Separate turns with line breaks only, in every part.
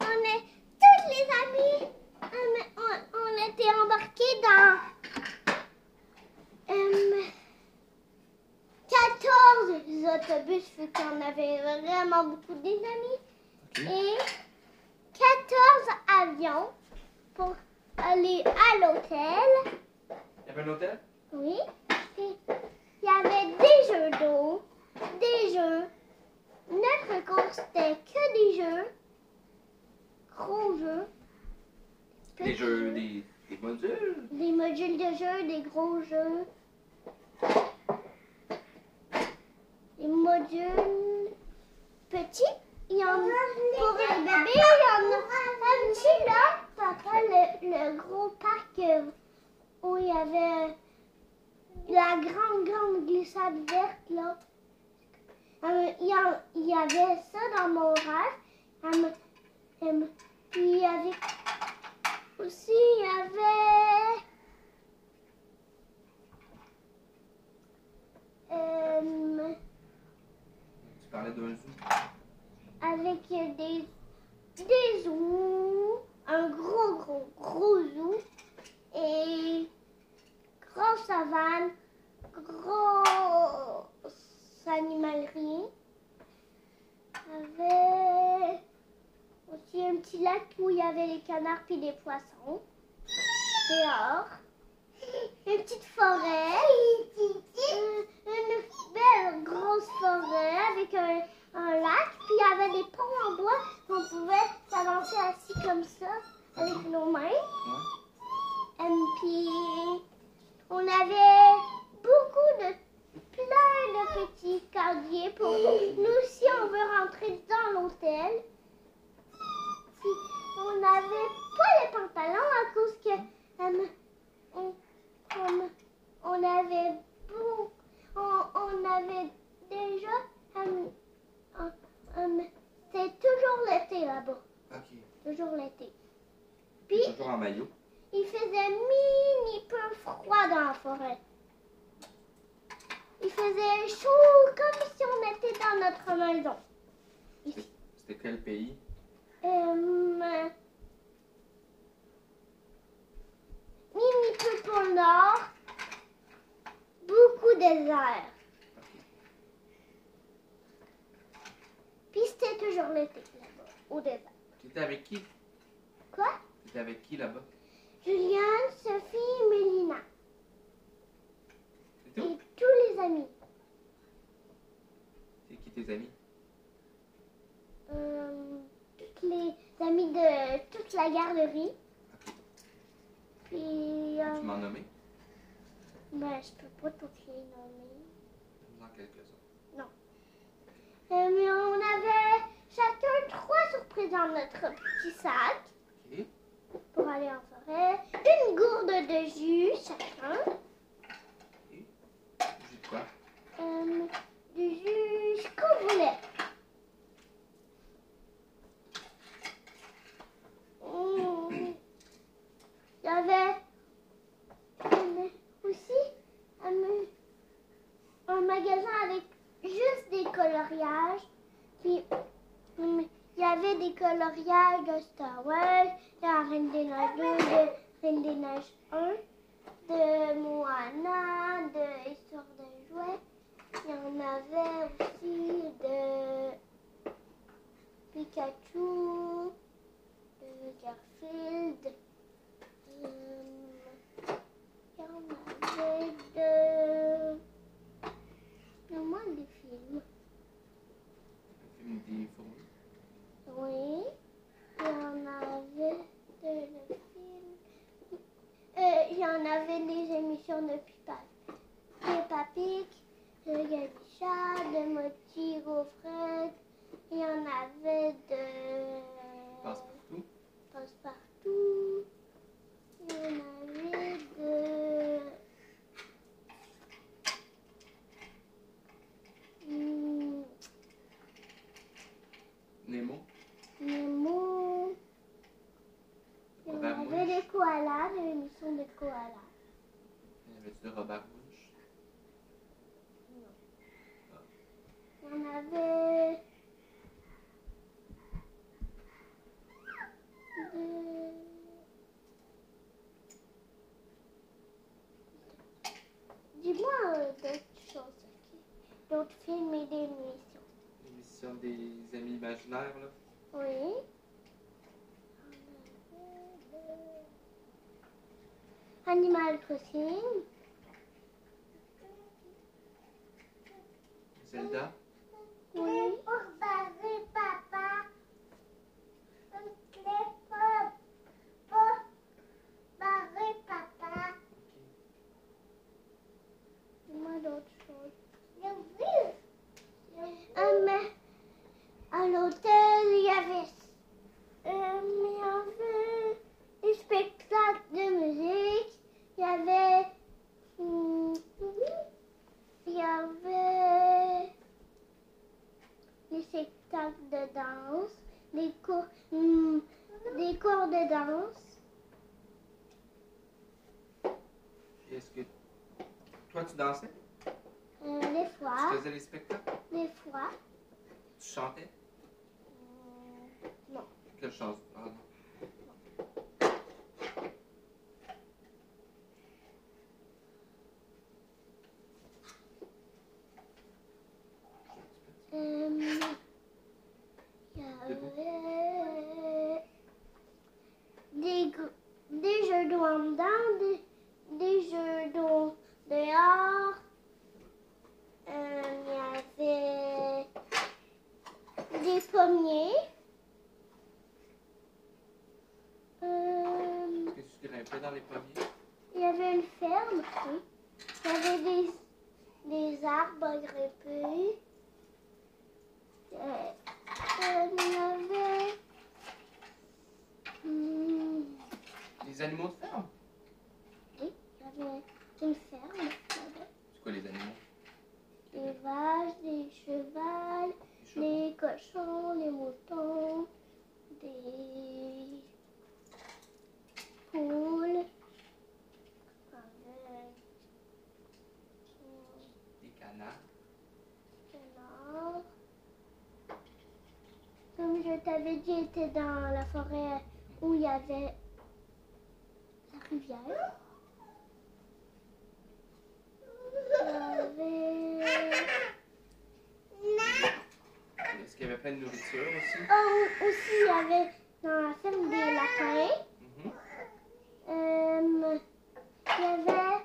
on est tous les amis. euh, on, on était embarqués dans euh, 14 autobus, vu qu'on avait vraiment beaucoup des amis.
OK.
Et 14 avions pour aller à l'hôtel.
Il y avait un hôtel?
Oui. Il y avait des jeux d'eau, des jeux. Notre cours, c'était que des jeux. Gros jeux.
Des jeux, des, des modules?
Des modules de jeux, des gros jeux. Des modules petits. Il y en a pour les bébés, il y en a un petit là, papa, le, le gros parc euh, où il y avait la grande, grande glissade verte là. Euh, il, y a- il y avait ça dans mon rêve. Euh, euh, puis il y avait aussi, il y avait. euh,
Tu parlais d'un zoo.
avec des, des zoos, un gros, gros, gros zoo, et grosse savane, grosse animalerie, avec aussi un petit lac où il y avait les canards puis des poissons, dehors, une petite forêt, une, une belle grosse forêt avec un, un lac, puis il y avait des ponts en bois qu'on pouvait s'avancer assis comme ça avec nos mains. Et puis on avait beaucoup de plein de petits cardiers pour nous si on veut rentrer dans l'hôtel. Puis on n'avait pas les pantalons à cause que euh, on, on, on avait beau- on, on avait déjà euh, euh, c'est toujours l'été là-bas,
OK.
toujours l'été. Puis
Toujours en maillot.
il faisait mini peu froid dans la forêt. Il faisait chaud comme si on était dans notre maison.
C'était quel pays?
Euh, pour le nord. Beaucoup désert. Puis c'était toujours l'été là-bas, au désert.
Tu étais avec qui?
Quoi?
Tu étais avec qui là-bas?
Juliane, Sophie, Mélina. Et tous les amis.
C'est qui tes amis?
Euh, toutes les amis de toute la garderie. Puis, euh,
Tu m'en nommé?
ben, je peux pas toutes les nommer.
Dans quelques-uns.
Euh, mais on avait chacun trois surprises dans notre petit sac
OK.
pour aller en forêt. Une gourde de jus chacun.
Jus de quoi?
Euh, d'autres films
et des
émissions. L'émission des
amis imaginaires, là?
Oui. Animal Crossing.
Zelda?
Oui. À l'hôtel, il y avait, euh, il y avait des spectacles de musique. Il y avait, hum, il y avait des spectacles de danse, des cours, hum, des cours de danse.
Est-ce que toi, tu dansais?
Euh, des
Tu
fois,
faisais les spectacles?
des fois.
Tu chantais? Quelle chanson? Ah
des, jeux en dedans, des, des jeux premier. T'avais dit, était dans la forêt où il y avait la rivière. Il y avait...
Est-ce qu'il y avait plein de nourriture aussi?
Oh, aussi, il y avait dans la ferme des lapins.
Mhm.
Euh, il y avait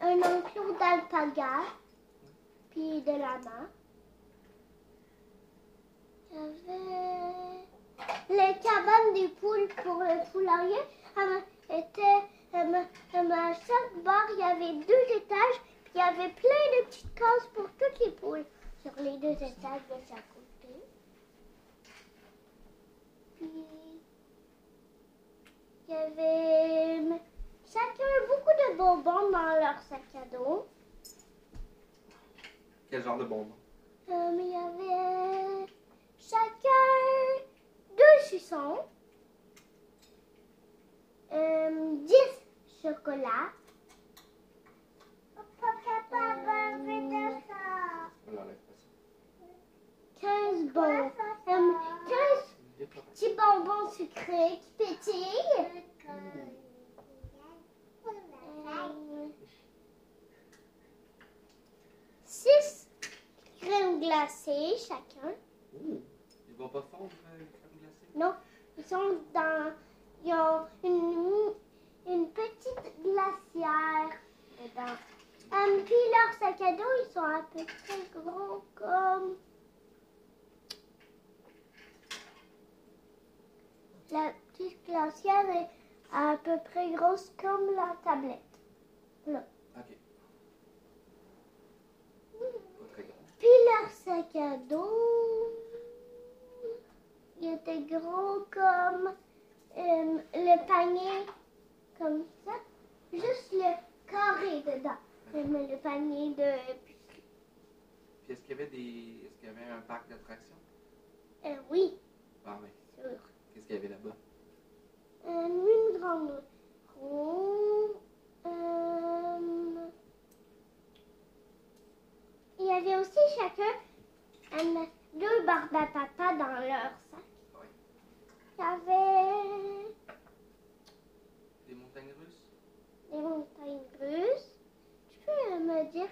un enclos d'alpaga, puis de lama. Les cabanes des poules pour le poulailler. Euh, à chaque bar, il y avait deux étages, puis il y avait plein de petites cases pour toutes les poules sur les deux étages de chaque côté. Puis il y avait chacun beaucoup de bonbons dans leur sac à dos.
Quel genre de bonbons?
Euh, il y avait suçons, euh, 10 chocolats. Euh,
On l'enlève pas ça.
15 bonbons. Euh, 15
Des pas-
petits bonbons sucrés qui pétillent. Euh, 6 crèmes glacées chacun.
Ils vont pas fondre,
Non, ils sont dans. Ils ont une, une petite glacière dedans. Euh, puis leurs sacs à dos, ils sont à peu près gros comme. La petite glacière est à peu près grosse comme la tablette.
Ok. Pas très grand.
Puis leur sac à dos, il était gros comme euh, le panier, comme ça. Juste le carré dedans. Comme le panier de...
Puis est-ce qu'il y avait des. Est-ce qu'il y avait un parc d'attractions?
Euh, oui,
Ah oui.
sûr.
Qu'est-ce qu'il y avait là-bas?
Euh, une grande roue. Euh, il y avait aussi chacun euh, deux barbes à papa dans leur sac. Il y avait
Des montagnes russes?
des montagnes russes. Tu peux euh, me dire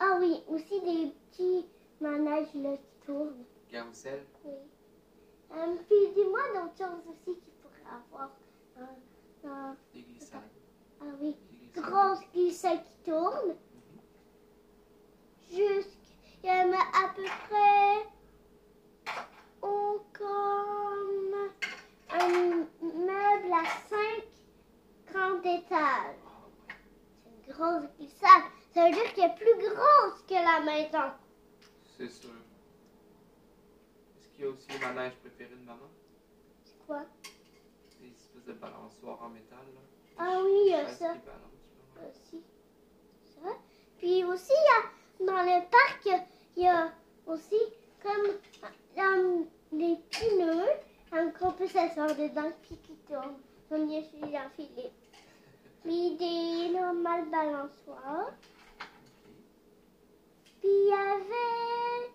Ah oui, aussi des petits manèges là, qui tournent.
Carrousel?
Oui. Euh, puis dis-moi d'autres choses aussi qu'il pourrait avoir. Euh,
Des glissades.
ah oui,
Des glissades.
qui tourne. Jusqu'il y en a à peu près comme un meuble à 5 grands étages.
Ah, ouais.
C'est une grosse glissade. Ça veut dire qu'elle est plus grosse que la maison.
C'est sûr. Est-ce qu'il y a aussi le manège préféré de maman?
C'est quoi?
Des espèces de balançoires en métal, là.
Ah oui, il y a ça. aussi. Ça. Puis aussi, il y a, dans le parc, il y a aussi comme euh, des pneus un qu'on peut s'asseoir dedans puis qui tournent. Comme je suis Jean-Philippe. Puis des normales balançoires. Puis il y avait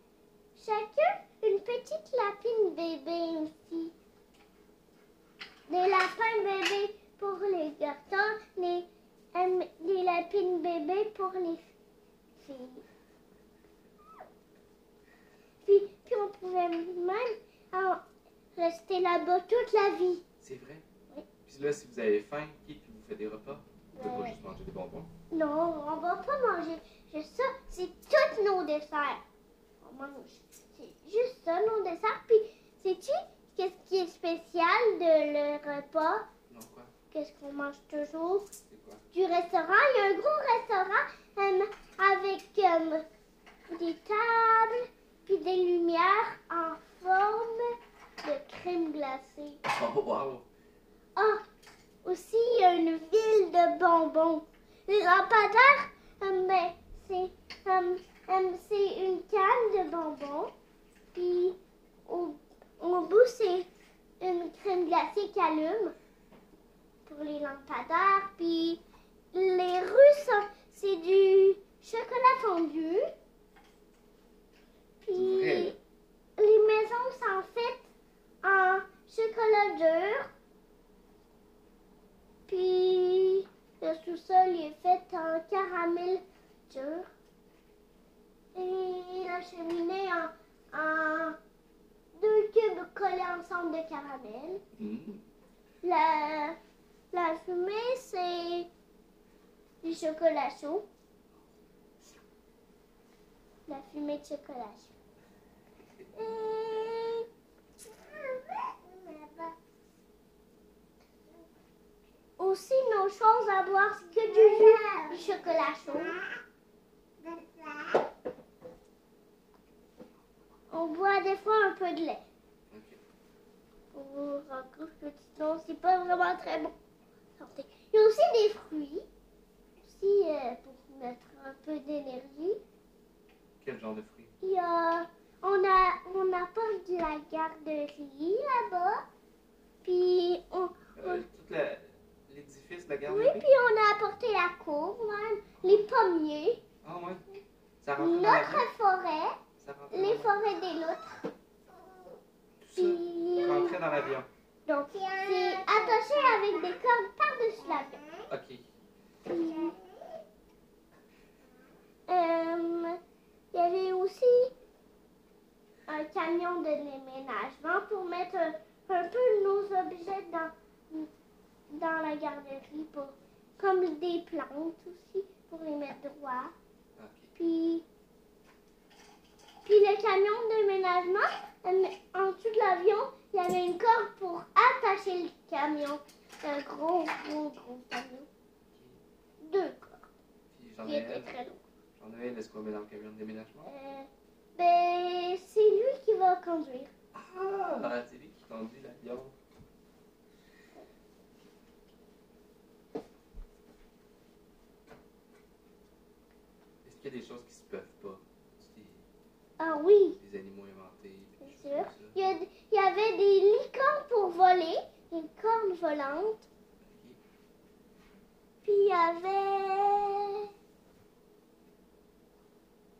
chacun une petite lapine bébé aussi. Des lapins bébés pour les garçons, les, euh, des lapines bébés pour les filles. Puis, puis on pouvait même euh, rester là-bas toute la vie.
C'est vrai?
Oui.
Puis là, si vous avez faim, qui vous fait des repas? Vous pouvez
Ouais.
pas juste manger des bonbons?
Non, on va pas manger juste ça. C'est tous nos desserts. On mange. C'est juste ça, nos desserts. Puis, sais-tu qu'est-ce qui est spécial de le repas?
Non, quoi?
Qu'est-ce qu'on mange toujours?
C'est quoi?
Du restaurant. Il y a un gros restaurant euh, avec euh, des tables puis des lumières en forme de crème glacée.
Oh, wow!
Ah, aussi, il y a une ville de bonbons. Les lampadaires, euh, ben, c'est euh, euh, c'est une canne de bonbons. Puis, au, au bout, c'est une crème glacée qui allume pour les lampadaires. Puis, les rues, sont- c'est du chocolat fondu. Puis,
Vrai.
les maisons sont faites en chocolat dur. Puis le sous-sol est fait en caramel dur. Et la cheminée en, en deux cubes de caramel.
Mm.
La, la fumée, c'est du chocolat chaud. La fumée de chocolat chaud. Et- Aussi, nos choses à boire, c'est que du jus, du chocolat chaud. On boit des fois un peu de lait. Couche petit non, c'est pas vraiment très bon. Santé. Il y a aussi des fruits. Aussi euh, pour mettre un peu d'énergie.
Quel genre de fruits?
Il y a, on a, on apporte de la garderie là-bas. Puis on,
Euh, l'édifice de la
oui,
garderie?
puis on a apporté la cour, même, les pommiers,
Ah, ouais. Ça
notre forêt,
Ça
les forêts des loutres.
Tout
Puis
rentrait dans l'avion.
C'est attaché avec des cordes par-dessus l'avion.
Ok.
Euh, il y avait aussi un camion de déménagement pour mettre un, peu nos objets dans, dans la garderie, pour, comme des plantes aussi, pour les mettre droit. Puis, puis le camion de déménagement, euh, en dessous de l'avion, il y avait une corde pour attacher le camion. Un gros, gros, gros camion. Deux cordes
Puis
qui
Jean-Noël,
très lourdes.
Jean-Noël, est-ce qu'on met dans le camion de déménagement?
Euh, ben, c'est lui qui va conduire.
Ah, c'est lui qui conduit l'avion. Est-ce qu'il y a des choses qui se peuvent pas?
Ah oui,
des animaux inventés?
c'est
choses
sûr. Il y, avait des licornes pour voler, des cornes volantes.
Ok.
Puis il y avait...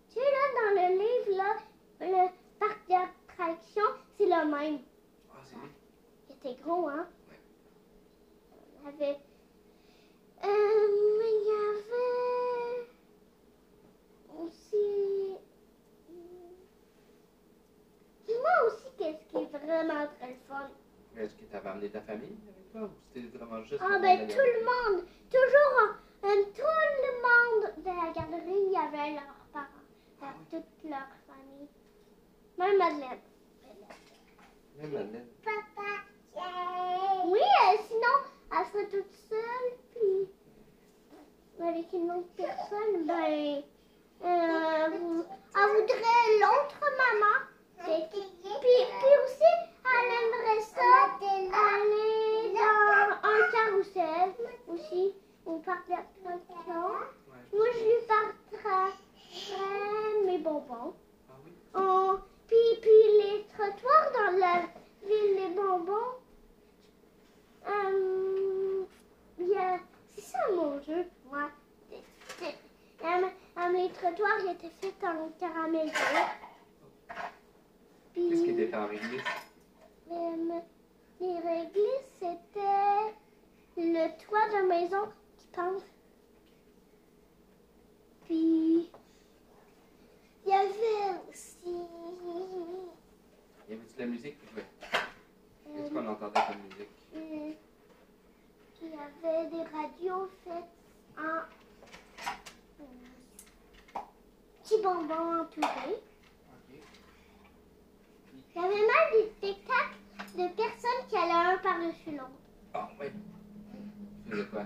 Tu sais, là, dans le livre, là, le parc d'attractions, c'est le même.
Ah, c'est lui?
Il était gros, hein?
Ouais.
Il avait... Euh, il y avait... Aussi... Dis-moi aussi très fun.
Amené ta famille avec toi ou c'était vraiment juste.
Ah ben
la
tout le monde, toujours euh, tout le monde de la garderie, il y avait leurs parents,
Ah
euh, toute leur famille. Même Madeleine.
Même Madeleine.
Oui, euh, sinon, elle serait toute seule, puis avec une autre personne, ben, euh, vous- elle voudrait l'autre maman. Puis, puis aussi, ça aller dans un carrousel aussi, au parc d'attractions.
Ouais, je
Moi, je lui partagerais mes bonbons.
Ah oui?
Oh, puis, puis les trottoirs dans la ville des bonbons. Euh, il y a- c'est ça mon jeu moi. Euh, euh, les trottoirs ils étaient faits en caramel. Puis
Qu'est-ce qui était fait en réglisse?
Euh, les réglisses, c'était le toit de maison qui pense. Puis il y avait aussi.
Y avait-tu de la musique qui jouait?
euh,
Qu'est-ce qu'on entendait comme musique?
Euh, il y avait des radios faites en euh, petits bonbons entourés.
Ok.
Il y avait même des spectacles de personnes qui allaient un par-dessus l'autre.
Ah oui. Faisais quoi?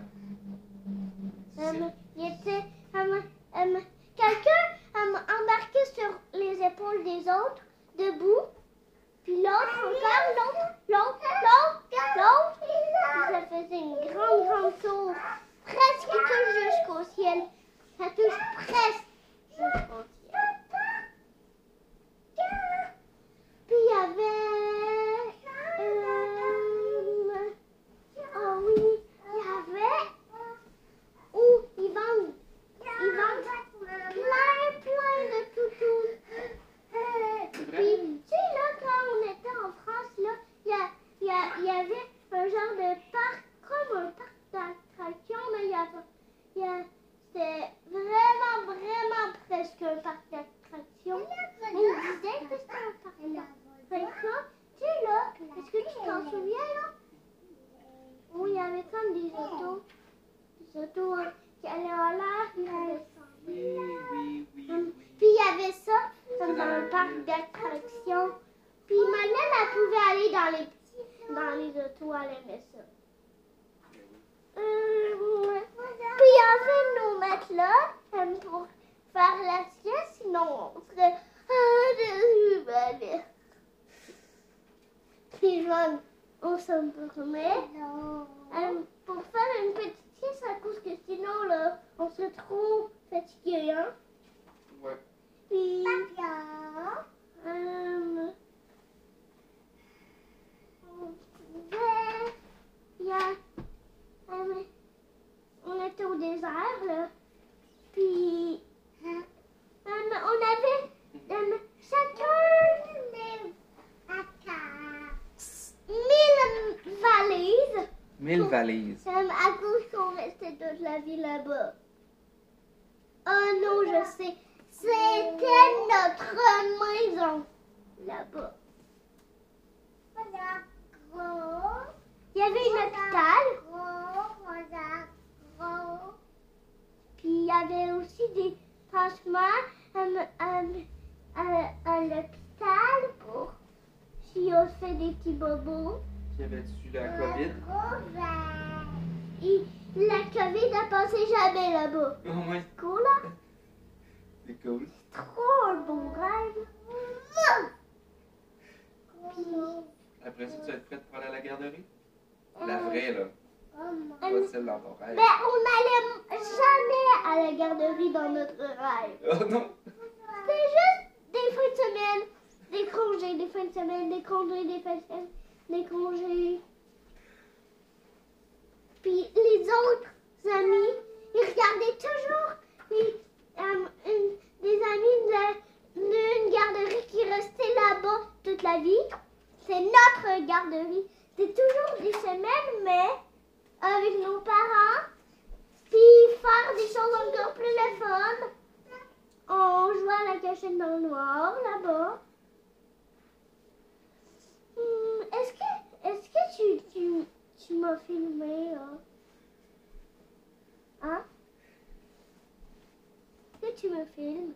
Euh, il était euh, euh, quelqu'un euh, embarqué sur les épaules des autres, debout. Puis l'autre encore, l'autre, l'autre, l'autre, l'autre. Puis ça faisait une grande, grande tour. Presque qui touche jusqu'au ciel. Ça touche presque jusqu'au ciel. Puis il y avait... euh, oh oui, il y avait... Où ils vendent... Ils vendent plein, plein de toutous.
C'est vrai?
Puis, tu sais, là, quand on était en France, là, il y, a- il y, a- il y avait un genre de parc, comme un parc d'attractions, mais il y avait, il y a- c'était vraiment, vraiment presque un parc d'attractions. On disait que c'était un parc d'attractions. Tu sais, là, est-ce que tu t'en souviens, là? Où il y avait comme des autos, des autos hein, qui allaient en l'air, qui redescendaient.
Oui, oui, oui,
Hum,
oui.
Puis il y avait ça comme dans le parc d'attractions. Puis Madeleine, elle pouvait aller dans les dans les autos, elle aimait ça. Euh, puis il y avait nos matelas euh, pour faire la on serait ah, des Puis Joanne, on s'endormait euh, pour faire une petite sieste à cause que sinon là, on serait trop fatigué. Hein?
Ouais.
Puis, euh, on pouvait- il y a, euh, on était au désert, là. Puis, euh, on avait euh, chacun mille valises
Mille valises.
euh, à cause qu'on restait toute la vie là-bas. Oh non, je sais. C'était notre maison là-bas. Il y avait un hôpital. Puis il y avait aussi des euh, à, à l'hôpital pour si on fait des petits bobos.
Y avait-tu la COVID?
Et la COVID n'a passé jamais là-bas.
Oh ouais.
Cool, là?
C'est cool.
Trop un bon rêve. Puis,
Après ça, tu vas être prête pour aller à la garderie? La
euh,
vraie, là. Pas celle dans ton rêve.
ben, on n'allait jamais à la garderie dans notre rêve.
Oh non!
C'était juste des fins de semaine, des congés, des fins de semaine, des congés, des fins de semaine, des congés. Puis les autres amis, ils regardaient toujours les, euh, une- des amis de- d'une garderie qui restait là-bas toute la vie. C'est notre garderie. C'est toujours des semaines, mais avec nos parents. Puis faire des choses encore plus le fun. On jouait à la cachette dans le noir là-bas. Hmm, Est-ce que tu, tu m'as filmé, hein? Hein? Que tu me filmes?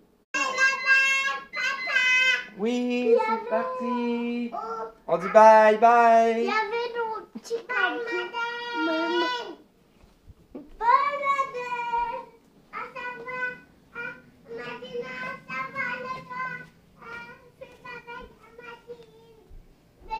Oui, c'est parti. On dit bye bye.